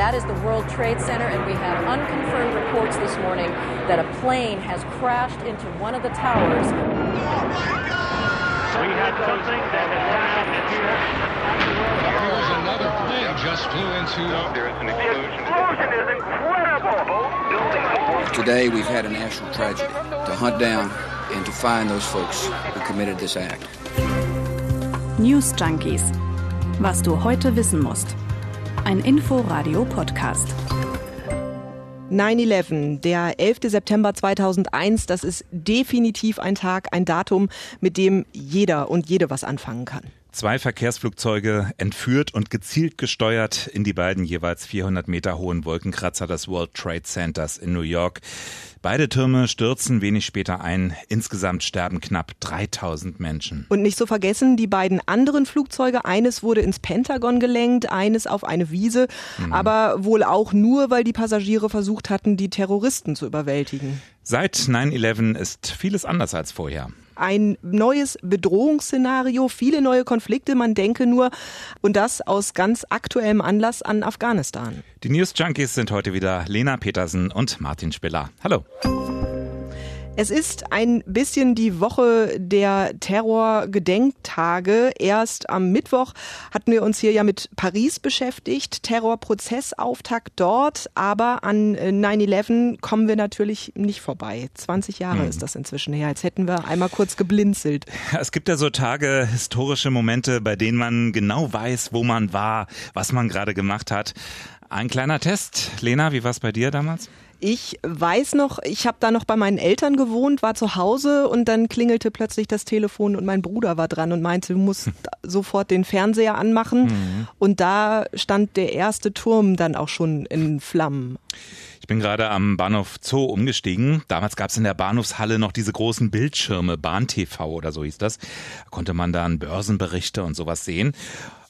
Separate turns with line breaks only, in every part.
That is the World Trade Center, and we have unconfirmed reports this morning that a plane has crashed into one of the towers. Oh
we had something that has happened here.
There was another plane just flew into.
There is an explosion. The explosion is incredible.
Today we've had a national tragedy to hunt down and to find those folks who committed this act.
News Junkies. Was du heute wissen musst. Ein Info-Radio-Podcast.
9-11, der 11. September 2001, das ist definitiv ein Tag, ein Datum, mit dem jeder und jede was anfangen kann.
Zwei Verkehrsflugzeuge entführt und gezielt gesteuert in die beiden jeweils 400 Meter hohen Wolkenkratzer des World Trade Centers in New York. Beide Türme stürzen wenig später ein. Insgesamt sterben knapp 3000 Menschen.
Und nicht zu vergessen, die beiden anderen Flugzeuge, eines wurde ins Pentagon gelenkt, eines auf eine Wiese, mhm. aber wohl auch nur, weil die Passagiere versucht hatten, die Terroristen zu überwältigen.
Seit 9-11 ist vieles anders als vorher
ein neues Bedrohungsszenario, viele neue Konflikte, man denke nur, und das aus ganz aktuellem Anlass an Afghanistan.
Die News Junkies sind heute wieder Lena Petersen und Martin Spiller. Hallo.
Es ist ein bisschen die Woche der Terrorgedenktage. Erst am Mittwoch hatten wir uns hier ja mit Paris beschäftigt, Terrorprozessauftakt dort, aber an 9-11 kommen wir natürlich nicht vorbei. 20 Jahre hm. ist das inzwischen her. Jetzt hätten wir einmal kurz geblinzelt.
Es gibt ja so Tage, historische Momente, bei denen man genau weiß, wo man war, was man gerade gemacht hat. Ein kleiner Test. Lena, wie war es bei dir damals?
Ich weiß noch, ich habe da noch bei meinen Eltern gewohnt, war zu Hause und dann klingelte plötzlich das Telefon und mein Bruder war dran und meinte, du musst sofort den Fernseher anmachen. Mhm. Und da stand der erste Turm dann auch schon in Flammen.
Ich bin gerade am Bahnhof Zoo umgestiegen. Damals gab es in der Bahnhofshalle noch diese großen Bildschirme, Bahn-TV oder so hieß das. Da konnte man dann Börsenberichte und sowas sehen.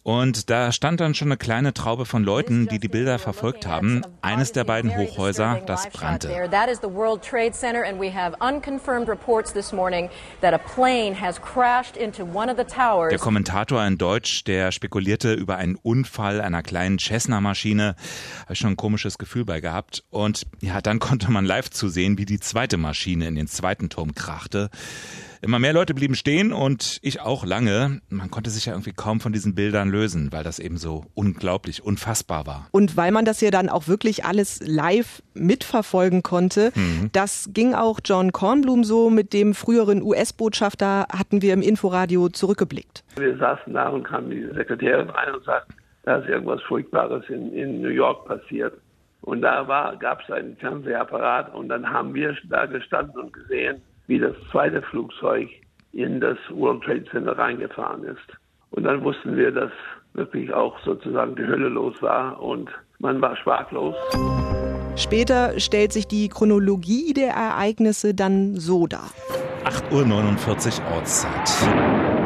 Und da stand dann schon eine kleine Traube von Leuten, die die Bilder verfolgt haben. Eines der beiden Hochhäuser, das brannte. Der Kommentator in Deutsch, der spekulierte über einen Unfall einer kleinen Cessna-Maschine. Habe ich schon ein komisches Gefühl bei gehabt. Und ja, dann konnte man live zu sehen, wie die zweite Maschine in den zweiten Turm krachte. Immer mehr Leute blieben stehen und ich auch lange. Man konnte sich ja irgendwie kaum von diesen Bildern lösen, weil das eben so unglaublich, unfassbar war.
Und weil man das ja dann auch wirklich alles live mitverfolgen konnte, mhm. das ging auch John Kornblum so. Mit dem früheren US-Botschafter hatten wir im Inforadio zurückgeblickt.
Wir saßen da und kam die Sekretärin rein und sagte, da ist irgendwas Furchtbares in, in New York passiert. Und da gab es einen Fernsehapparat und dann haben wir da gestanden und gesehen, wie das zweite Flugzeug in das World Trade Center reingefahren ist. Und dann wussten wir, dass wirklich auch sozusagen die Hölle los war und man war sprachlos.
Später stellt sich die Chronologie der Ereignisse dann so dar.
8.49 Uhr Ortszeit.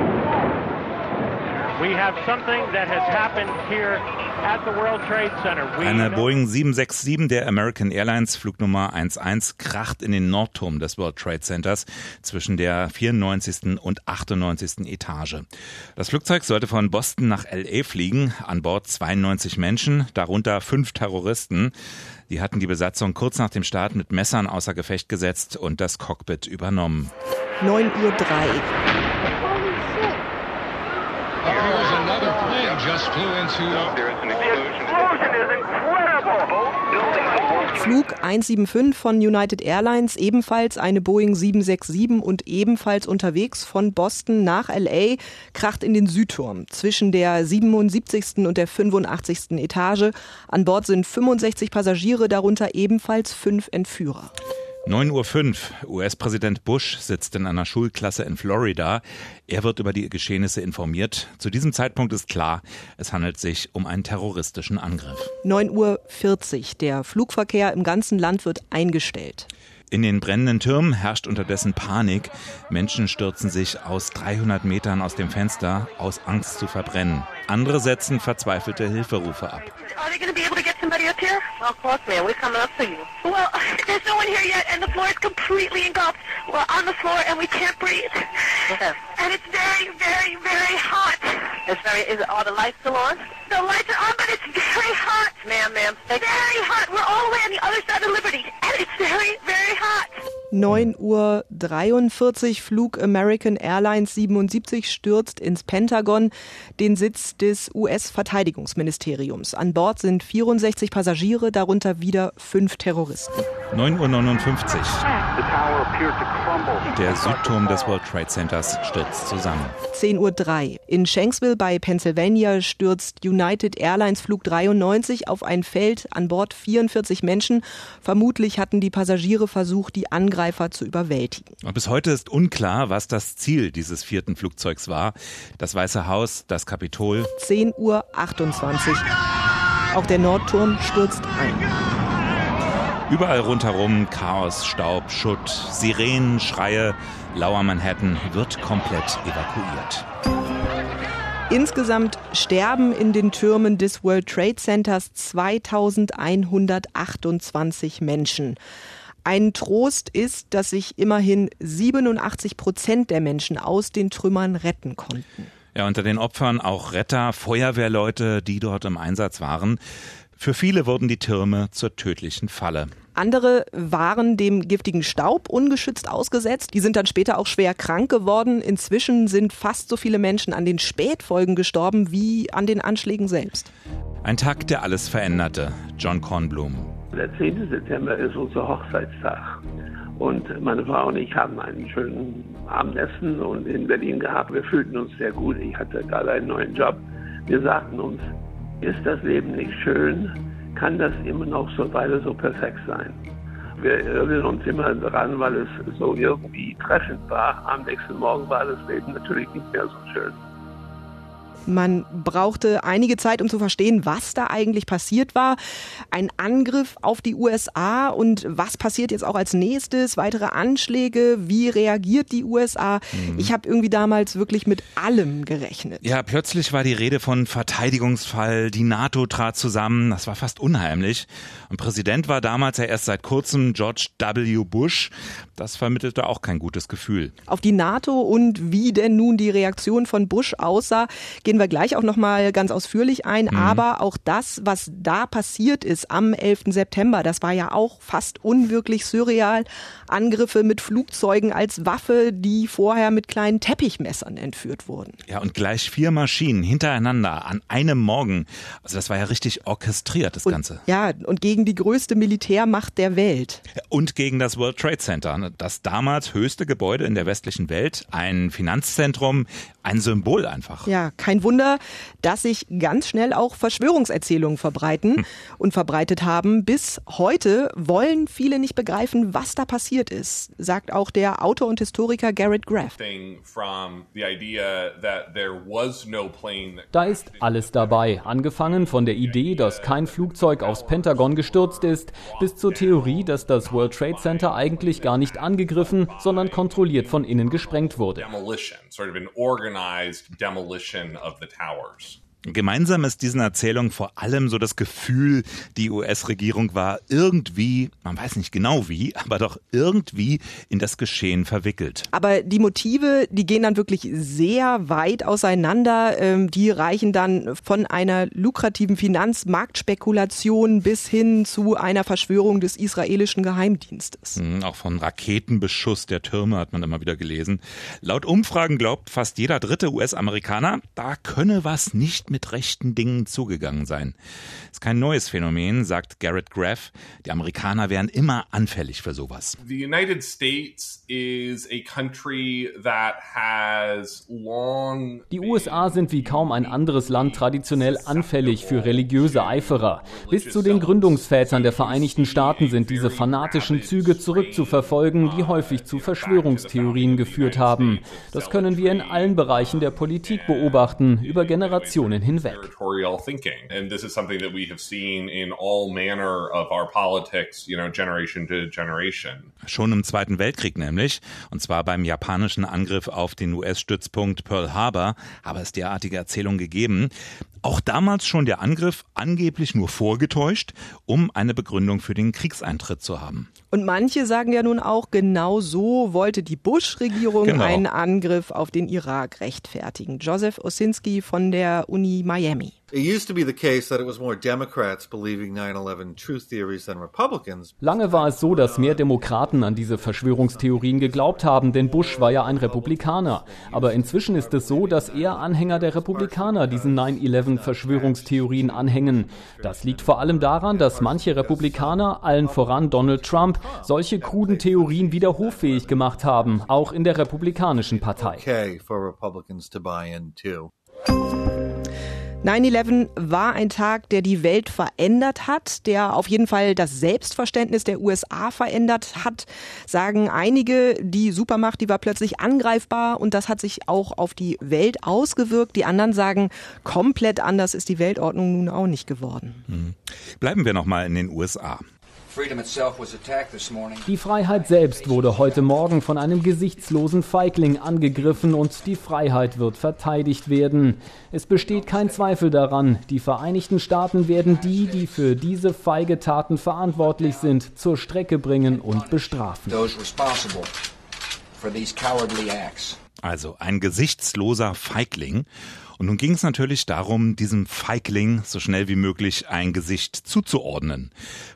Eine Boeing 767 der American Airlines Flugnummer 11 kracht in den Nordturm des World Trade Centers zwischen der 94. und 98. Etage. Das Flugzeug sollte von Boston nach LA fliegen, an Bord 92 Menschen, darunter fünf Terroristen. Die hatten die Besatzung kurz nach dem Start mit Messern außer Gefecht gesetzt und das Cockpit übernommen.
9.03 Uhr. Flug 175 von United Airlines, ebenfalls eine Boeing 767 und ebenfalls unterwegs von Boston nach LA, kracht in den Südturm zwischen der 77. und der 85. Etage. An Bord sind 65 Passagiere, darunter ebenfalls fünf Entführer.
9.05 Uhr. US-Präsident Bush sitzt in einer Schulklasse in Florida. Er wird über die Geschehnisse informiert. Zu diesem Zeitpunkt ist klar, es handelt sich um einen terroristischen Angriff.
9.40 Uhr. Der Flugverkehr im ganzen Land wird eingestellt.
In den brennenden Türmen herrscht unterdessen Panik. Menschen stürzen sich aus 300 Metern aus dem Fenster, aus Angst zu verbrennen. Andere setzen verzweifelte Hilferufe ab.
here? Of course, ma'am. We're coming up to you. Well, there's no one here yet, and the floor is completely engulfed. We're on the floor, and we can't breathe. Yes. It's very, is it, are the lights still on? The lights are on, but it's very hot. ma'am, ma'am. Very hot. We're all the way on the other side of Liberty, and it's very, very hot.
9 Uhr 43 Flug American Airlines 77 stürzt ins Pentagon, den Sitz des US-Verteidigungsministeriums. An Bord sind 64 Passagiere, darunter wieder fünf Terroristen.
9.59 Uhr. Der Südturm des World Trade Centers stürzt zusammen.
10.03 Uhr. In Shanksville bei Pennsylvania stürzt United Airlines Flug 93 auf ein Feld, an Bord 44 Menschen. Vermutlich hatten die Passagiere versucht, die Angreifer zu überwältigen.
Bis heute ist unklar, was das Ziel dieses vierten Flugzeugs war. Das Weiße Haus, das Kapitol.
10.28 Uhr. Auch der Nordturm stürzt ein.
Überall rundherum Chaos, Staub, Schutt, Sirenen, Schreie. Lauer Manhattan wird komplett evakuiert.
Insgesamt sterben in den Türmen des World Trade Centers 2128 Menschen. Ein Trost ist, dass sich immerhin 87 Prozent der Menschen aus den Trümmern retten konnten.
Ja, unter den Opfern auch Retter, Feuerwehrleute, die dort im Einsatz waren. Für viele wurden die Türme zur tödlichen Falle.
Andere waren dem giftigen Staub ungeschützt ausgesetzt. Die sind dann später auch schwer krank geworden. Inzwischen sind fast so viele Menschen an den Spätfolgen gestorben wie an den Anschlägen selbst.
Ein Tag, der alles veränderte. John Kornblum.
Der 10. September ist unser Hochzeitstag. Und meine Frau und ich haben einen schönen Abendessen und in Berlin gehabt. Wir fühlten uns sehr gut. Ich hatte gerade einen neuen Job. Wir sagten uns, ist das Leben nicht schön? Kann das immer noch so weiter so perfekt sein? Wir erinnern uns immer daran, weil es so irgendwie treffend war. Am nächsten Morgen war das Leben natürlich nicht mehr so schön.
Man brauchte einige Zeit, um zu verstehen, was da eigentlich passiert war. Ein Angriff auf die USA und was passiert jetzt auch als nächstes? Weitere Anschläge? Wie reagiert die USA? Mhm. Ich habe irgendwie damals wirklich mit allem gerechnet.
Ja, plötzlich war die Rede von Verteidigungsfall. Die NATO trat zusammen. Das war fast unheimlich. Und Präsident war damals ja erst seit kurzem George W. Bush. Das vermittelte auch kein gutes Gefühl.
Auf die NATO und wie denn nun die Reaktion von Bush aussah, gehen wir gleich auch noch mal ganz ausführlich ein. Mhm. Aber auch das, was da passiert ist am 11. September, das war ja auch fast unwirklich surreal. Angriffe mit Flugzeugen als Waffe, die vorher mit kleinen Teppichmessern entführt wurden.
Ja, und gleich vier Maschinen hintereinander an einem Morgen. Also das war ja richtig orchestriert, das
und,
Ganze.
Ja, und gegen die größte Militärmacht der Welt.
Und gegen das World Trade Center, das damals höchste Gebäude in der westlichen Welt, ein Finanzzentrum, ein Symbol einfach.
Ja, kein Wunder, dass sich ganz schnell auch Verschwörungserzählungen verbreiten hm. und verbreitet haben. Bis heute wollen viele nicht begreifen, was da passiert ist, sagt auch der Autor und Historiker Garrett Graff.
Da ist alles dabei, angefangen von der Idee, dass kein Flugzeug aufs Pentagon gestürzt ist, bis zur Theorie, dass das World Trade Center eigentlich gar nicht angegriffen, sondern kontrolliert von innen gesprengt wurde
organized demolition of the towers.
Gemeinsam ist diesen Erzählungen vor allem so das Gefühl, die US-Regierung war irgendwie, man weiß nicht genau wie, aber doch irgendwie in das Geschehen verwickelt.
Aber die Motive, die gehen dann wirklich sehr weit auseinander. Ähm, die reichen dann von einer lukrativen Finanzmarktspekulation bis hin zu einer Verschwörung des israelischen Geheimdienstes.
Mhm, auch von Raketenbeschuss der Türme hat man immer wieder gelesen. Laut Umfragen glaubt fast jeder dritte US-Amerikaner, da könne was nicht mit rechten Dingen zugegangen sein. Ist kein neues Phänomen, sagt Garrett Graff. Die Amerikaner wären immer anfällig für sowas.
The United States is a country that has long
Die USA sind wie kaum ein anderes Land traditionell anfällig für religiöse Eiferer. Bis zu den Gründungsvätern der Vereinigten Staaten sind diese fanatischen Züge zurückzuverfolgen, die häufig zu Verschwörungstheorien geführt haben. Das können wir in allen Bereichen der Politik beobachten, über Generationen hinweg.
And this is something that we have seen in all manner of our politics, you know, generation to generation.
Schon im Zweiten Weltkrieg nämlich, und zwar beim japanischen Angriff auf den US-Stützpunkt Pearl Harbor, habe es derartige Erzählungen gegeben. Auch damals schon der Angriff angeblich nur vorgetäuscht, um eine Begründung für den Kriegseintritt zu haben.
Und manche sagen ja nun auch, genau so wollte die Bush-Regierung genau. einen Angriff auf den Irak rechtfertigen. Joseph Osinski von der Uni Miami.
Lange war es so, dass mehr Demokraten an diese Verschwörungstheorien geglaubt haben, denn Bush war ja ein Republikaner. Aber inzwischen ist es so, dass eher Anhänger der Republikaner diesen 9-11-Verschwörungstheorien anhängen. Das liegt vor allem daran, dass manche Republikaner, allen voran Donald Trump, solche kruden Theorien wieder hoffähig gemacht haben, auch in der Republikanischen Partei.
9-11 war ein Tag, der die Welt verändert hat, der auf jeden Fall das Selbstverständnis der USA verändert hat, sagen einige. Die Supermacht, die war plötzlich angreifbar und das hat sich auch auf die Welt ausgewirkt. Die anderen sagen, komplett anders ist die Weltordnung nun auch nicht geworden.
Mhm. Bleiben wir nochmal in den USA.
Die Freiheit selbst wurde heute Morgen von einem gesichtslosen Feigling angegriffen und die Freiheit wird verteidigt werden. Es besteht kein Zweifel daran, die Vereinigten Staaten werden die, die für diese feige Taten verantwortlich sind, zur Strecke bringen und bestrafen.
Also ein gesichtsloser Feigling. Und nun ging es natürlich darum, diesem Feigling so schnell wie möglich ein Gesicht zuzuordnen.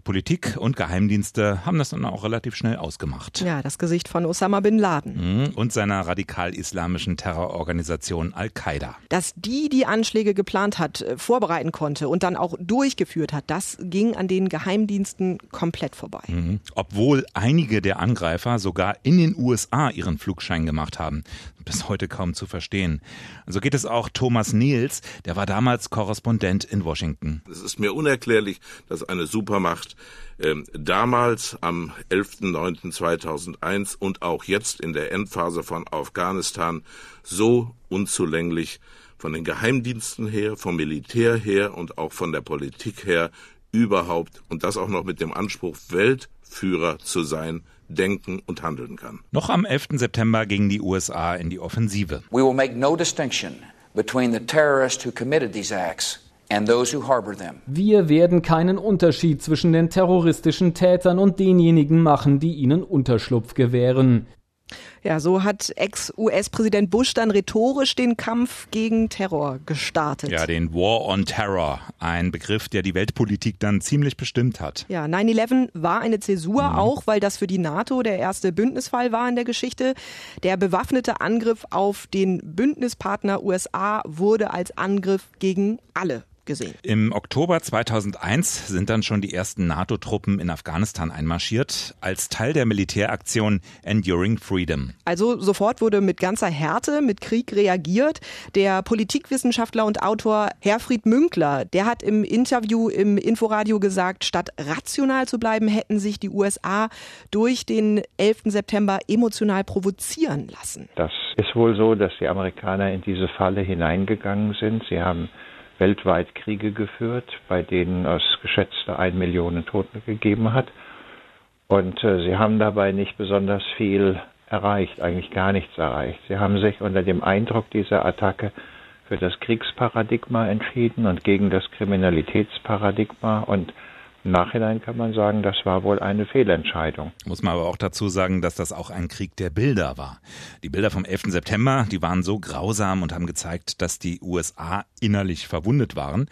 Politik und Geheimdienste haben das dann auch relativ schnell ausgemacht.
Ja, das Gesicht von Osama bin Laden.
Mhm, und seiner radikal-islamischen Terrororganisation Al-Qaida.
Dass die die Anschläge geplant hat, äh, vorbereiten konnte und dann auch durchgeführt hat, das ging an den Geheimdiensten komplett vorbei.
Mhm. Obwohl einige der Angreifer sogar in den USA ihren Flugschein gemacht haben. Bis heute kaum zu verstehen. So geht es auch Thomas Niels, der war damals Korrespondent in Washington.
Es ist mir unerklärlich, dass eine Supermacht äh, damals am 11.09.2001 und auch jetzt in der Endphase von Afghanistan so unzulänglich von den Geheimdiensten her, vom Militär her und auch von der Politik her überhaupt und das auch noch mit dem Anspruch, Weltführer zu sein, denken und handeln kann.
Noch am 11. September gingen die USA in die Offensive.
We will make no distinction between the terrorists who committed these acts.
Wir werden keinen Unterschied zwischen den terroristischen Tätern und denjenigen machen, die ihnen Unterschlupf gewähren.
Ja, so hat Ex-US-Präsident Bush dann rhetorisch den Kampf gegen Terror gestartet.
Ja, den War on Terror, ein Begriff, der die Weltpolitik dann ziemlich bestimmt hat.
Ja, 9-11 war eine Zäsur, mhm. auch weil das für die NATO der erste Bündnisfall war in der Geschichte. Der bewaffnete Angriff auf den Bündnispartner USA wurde als Angriff gegen alle gesehen.
Im Oktober 2001 sind dann schon die ersten NATO-Truppen in Afghanistan einmarschiert, als Teil der Militäraktion Enduring Freedom.
Also sofort wurde mit ganzer Härte mit Krieg reagiert. Der Politikwissenschaftler und Autor Herfried Münkler, der hat im Interview im Inforadio gesagt, statt rational zu bleiben, hätten sich die USA durch den 11. September emotional provozieren lassen.
Das ist wohl so, dass die Amerikaner in diese Falle hineingegangen sind. Sie haben weltweit Kriege geführt, bei denen es geschätzte ein Millionen Tote gegeben hat. Und äh, sie haben dabei nicht besonders viel erreicht, eigentlich gar nichts erreicht. Sie haben sich unter dem Eindruck dieser Attacke für das Kriegsparadigma entschieden und gegen das Kriminalitätsparadigma und Nachhinein kann man sagen, das war wohl eine Fehlentscheidung.
Muss man aber auch dazu sagen, dass das auch ein Krieg der Bilder war. Die Bilder vom 11. September, die waren so grausam und haben gezeigt, dass die USA innerlich verwundet waren.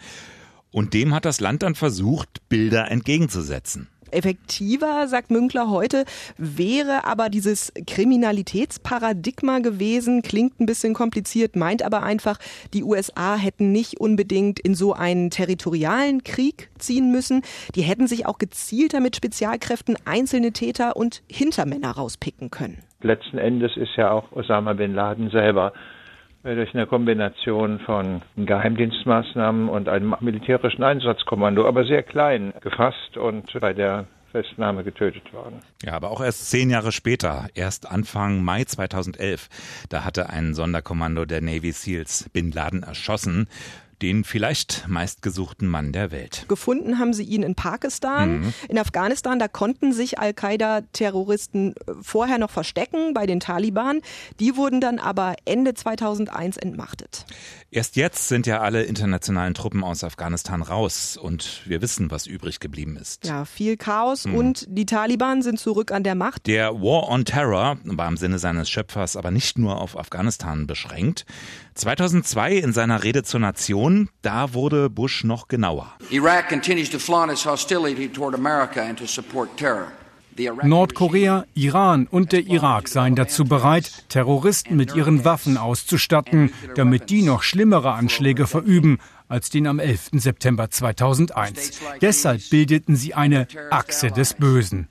Und dem hat das Land dann versucht, Bilder entgegenzusetzen.
Effektiver, sagt Münkler heute, wäre aber dieses Kriminalitätsparadigma gewesen. Klingt ein bisschen kompliziert, meint aber einfach, die USA hätten nicht unbedingt in so einen territorialen Krieg ziehen müssen. Die hätten sich auch gezielter mit Spezialkräften einzelne Täter und Hintermänner rauspicken können.
Letzten Endes ist ja auch Osama bin Laden selber durch eine Kombination von Geheimdienstmaßnahmen und einem militärischen Einsatzkommando, aber sehr klein gefasst und bei der Festnahme getötet worden.
Ja, aber auch erst zehn Jahre später, erst Anfang Mai 2011, da hatte ein Sonderkommando der Navy SEALs Bin Laden erschossen den vielleicht meistgesuchten Mann der Welt.
Gefunden haben sie ihn in Pakistan. Mhm. In Afghanistan, da konnten sich Al-Qaida-Terroristen äh, vorher noch verstecken bei den Taliban. Die wurden dann aber Ende 2001 entmachtet.
Erst jetzt sind ja alle internationalen Truppen aus Afghanistan raus und wir wissen, was übrig geblieben ist.
Ja, viel Chaos mhm. und die Taliban sind zurück an der Macht.
Der War on Terror war im Sinne seines Schöpfers aber nicht nur auf Afghanistan beschränkt. 2002 in seiner Rede zur Nation Region, da wurde Bush noch genauer.
Iraq continues to flaunt its hostility toward America and to support terror.
Nordkorea, Iran und der Irak seien dazu bereit, Terroristen mit ihren Waffen auszustatten, damit die noch schlimmere Anschläge verüben als den am 11. September 2001. Deshalb bildeten sie eine Achse des Bösen.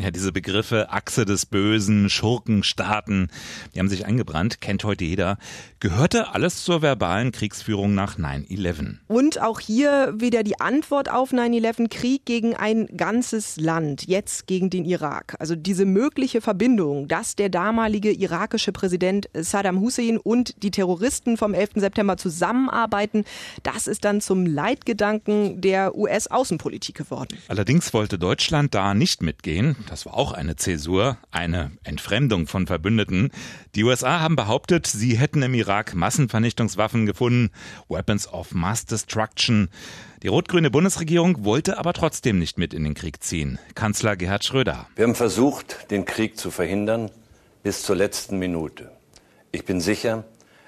Ja, diese Begriffe Achse des Bösen, Schurkenstaaten, die haben sich eingebrannt, kennt heute jeder. Gehörte alles zur verbalen Kriegsführung nach 9-11.
Und auch hier wieder die Antwort auf 9-11, Krieg gegen ein ganzes Land, jetzt gegen den Irak. Also diese mögliche Verbindung, dass der damalige irakische Präsident Saddam Hussein und die Terroristen vom 11. September zusammenarbeiten, das ist dann zum Leitgedanken der US-Außenpolitik geworden.
Allerdings wollte Deutschland da nicht mitgehen. Das war auch eine Zäsur, eine Entfremdung von Verbündeten. Die USA haben behauptet, sie hätten im Irak Massenvernichtungswaffen gefunden, Weapons of Mass Destruction. Die rot-grüne Bundesregierung wollte aber trotzdem nicht mit in den Krieg ziehen. Kanzler Gerhard Schröder.
Wir haben versucht, den Krieg zu verhindern bis zur letzten Minute. Ich bin sicher,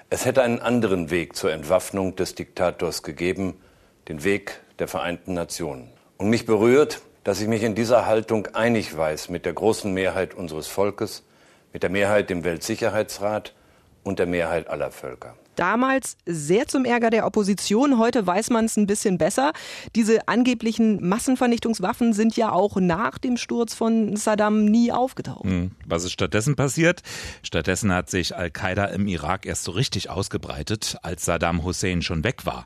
es hätte einen anderen Weg zur Entwaffnung des Diktators gegeben, den Weg der Vereinten Nationen. Und mich berührt, dass ich mich in dieser Haltung einig weiß mit der großen Mehrheit unseres Volkes, mit der Mehrheit im Weltsicherheitsrat und der Mehrheit aller Völker.
Damals sehr zum Ärger der Opposition. Heute weiß man es ein bisschen besser. Diese angeblichen Massenvernichtungswaffen sind ja auch nach dem Sturz von Saddam nie aufgetaucht.
Hm. Was ist stattdessen passiert? Stattdessen hat sich Al-Qaida im Irak erst so richtig ausgebreitet, als Saddam Hussein schon weg war.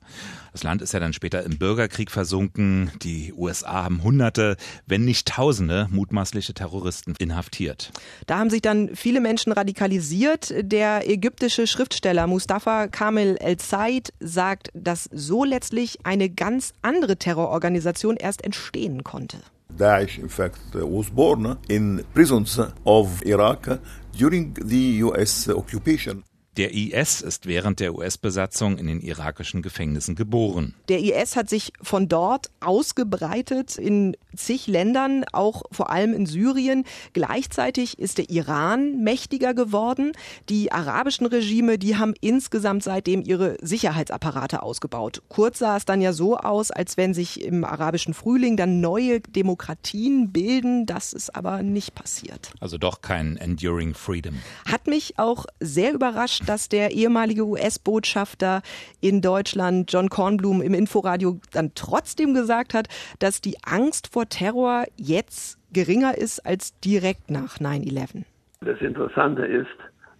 Das Land ist ja dann später im Bürgerkrieg versunken. Die USA haben Hunderte, wenn nicht Tausende mutmaßliche Terroristen inhaftiert.
Da haben sich dann viele Menschen radikalisiert. Der ägyptische Schriftsteller Mustafa Kamel El-Said sagt, dass so letztlich eine ganz andere Terrororganisation erst entstehen konnte.
Daesh, in fact, was born in prisons of Iraq during the US occupation.
Der IS ist während der US-Besatzung in den irakischen Gefängnissen geboren.
Der IS hat sich von dort ausgebreitet in zig Ländern, auch vor allem in Syrien. Gleichzeitig ist der Iran mächtiger geworden. Die arabischen Regime, die haben insgesamt seitdem ihre Sicherheitsapparate ausgebaut. Kurz sah es dann ja so aus, als wenn sich im arabischen Frühling dann neue Demokratien bilden. Das ist aber nicht passiert.
Also doch kein Enduring Freedom.
Hat mich auch sehr überrascht, dass der ehemalige US-Botschafter in Deutschland, John Kornblum, im Inforadio dann trotzdem gesagt hat, dass die Angst vor Terror jetzt geringer ist als direkt nach 9-11.
Das Interessante ist,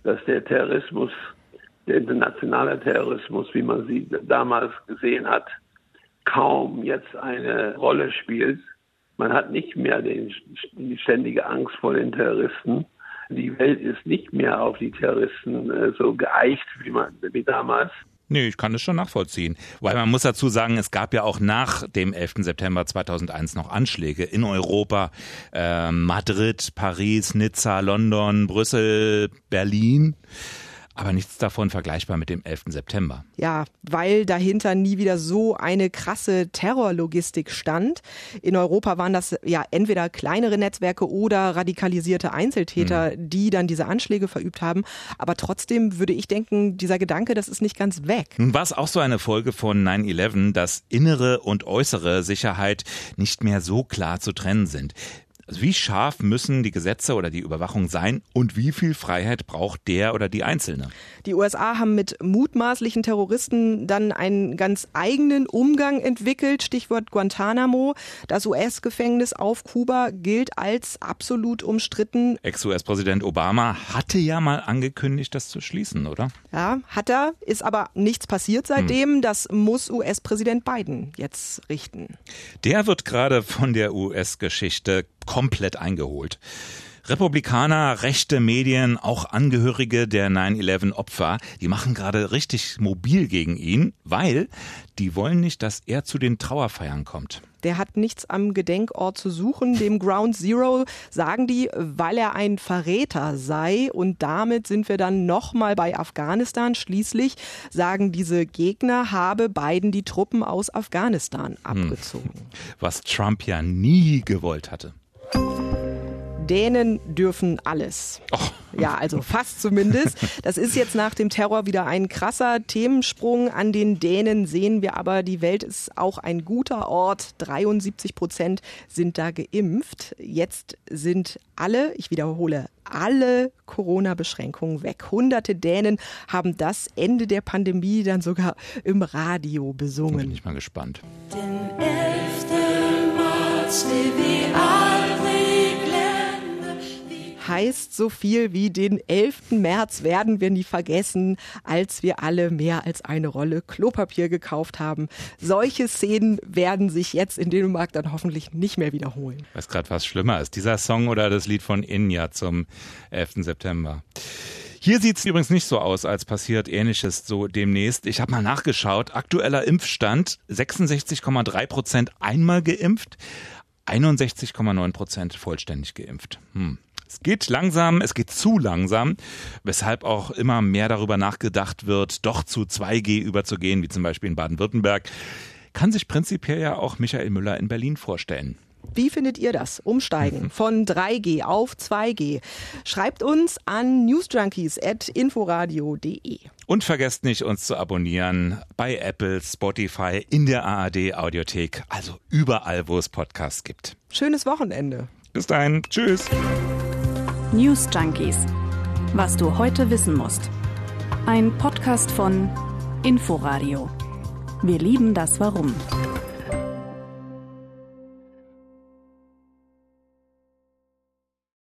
dass der Terrorismus, der internationale Terrorismus, wie man sie damals gesehen hat, kaum jetzt eine Rolle spielt. Man hat nicht mehr den, die ständige Angst vor den Terroristen, die Welt ist nicht mehr auf die Terroristen äh, so geeicht wie, man, wie damals.
Nee, ich kann das schon nachvollziehen. Weil man muss dazu sagen, es gab ja auch nach dem 11. September 2001 noch Anschläge in Europa. Äh, Madrid, Paris, Nizza, London, Brüssel, Berlin aber nichts davon vergleichbar mit dem 11. September.
Ja, weil dahinter nie wieder so eine krasse Terrorlogistik stand. In Europa waren das ja entweder kleinere Netzwerke oder radikalisierte Einzeltäter, mhm. die dann diese Anschläge verübt haben. Aber trotzdem würde ich denken, dieser Gedanke, das ist nicht ganz weg.
Nun war es auch so eine Folge von 9-11, dass innere und äußere Sicherheit nicht mehr so klar zu trennen sind. Also wie scharf müssen die Gesetze oder die Überwachung sein und wie viel Freiheit braucht der oder die Einzelne?
Die USA haben mit mutmaßlichen Terroristen dann einen ganz eigenen Umgang entwickelt. Stichwort Guantanamo. Das US-Gefängnis auf Kuba gilt als absolut umstritten.
Ex-US-Präsident Obama hatte ja mal angekündigt, das zu schließen, oder?
Ja, hat er. Ist aber nichts passiert seitdem. Hm. Das muss US-Präsident Biden jetzt richten.
Der wird gerade von der US-Geschichte komplett eingeholt. Republikaner, rechte Medien, auch Angehörige der 9-11-Opfer, die machen gerade richtig mobil gegen ihn, weil die wollen nicht, dass er zu den Trauerfeiern kommt.
Der hat nichts am Gedenkort zu suchen, dem Ground Zero, sagen die, weil er ein Verräter sei. Und damit sind wir dann nochmal bei Afghanistan. Schließlich sagen diese Gegner, habe Biden die Truppen aus Afghanistan hm. abgezogen.
Was Trump ja nie gewollt hatte.
Dänen dürfen alles.
Oh.
Ja, also fast zumindest. Das ist jetzt nach dem Terror wieder ein krasser Themensprung. An den Dänen sehen wir aber, die Welt ist auch ein guter Ort. 73 Prozent sind da geimpft. Jetzt sind alle, ich wiederhole, alle Corona-Beschränkungen weg. Hunderte Dänen haben das Ende der Pandemie dann sogar im Radio besungen.
Bin ich mal gespannt.
Den 11. März, wie
heißt so viel wie den 11. März werden wir nie vergessen, als wir alle mehr als eine Rolle Klopapier gekauft haben. Solche Szenen werden sich jetzt in Dänemark dann hoffentlich nicht mehr wiederholen.
Weiß gerade, was schlimmer ist, dieser Song oder das Lied von Inja zum 11. September. Hier sieht es übrigens nicht so aus, als passiert Ähnliches so demnächst. Ich habe mal nachgeschaut. Aktueller Impfstand 66,3 Prozent einmal geimpft, 61,9 Prozent vollständig geimpft. Hm. Es geht langsam, es geht zu langsam, weshalb auch immer mehr darüber nachgedacht wird, doch zu 2G überzugehen, wie zum Beispiel in Baden-Württemberg. Kann sich prinzipiell ja auch Michael Müller in Berlin vorstellen.
Wie findet ihr das? Umsteigen von 3G auf 2G. Schreibt uns an newsjunkies.inforadio.de.
Und vergesst nicht, uns zu abonnieren bei Apple, Spotify, in der ARD Audiothek, also überall, wo es Podcasts gibt.
Schönes Wochenende.
Bis dahin. Tschüss.
News Junkies. Was du heute wissen musst. Ein Podcast von Inforadio. Wir lieben das Warum.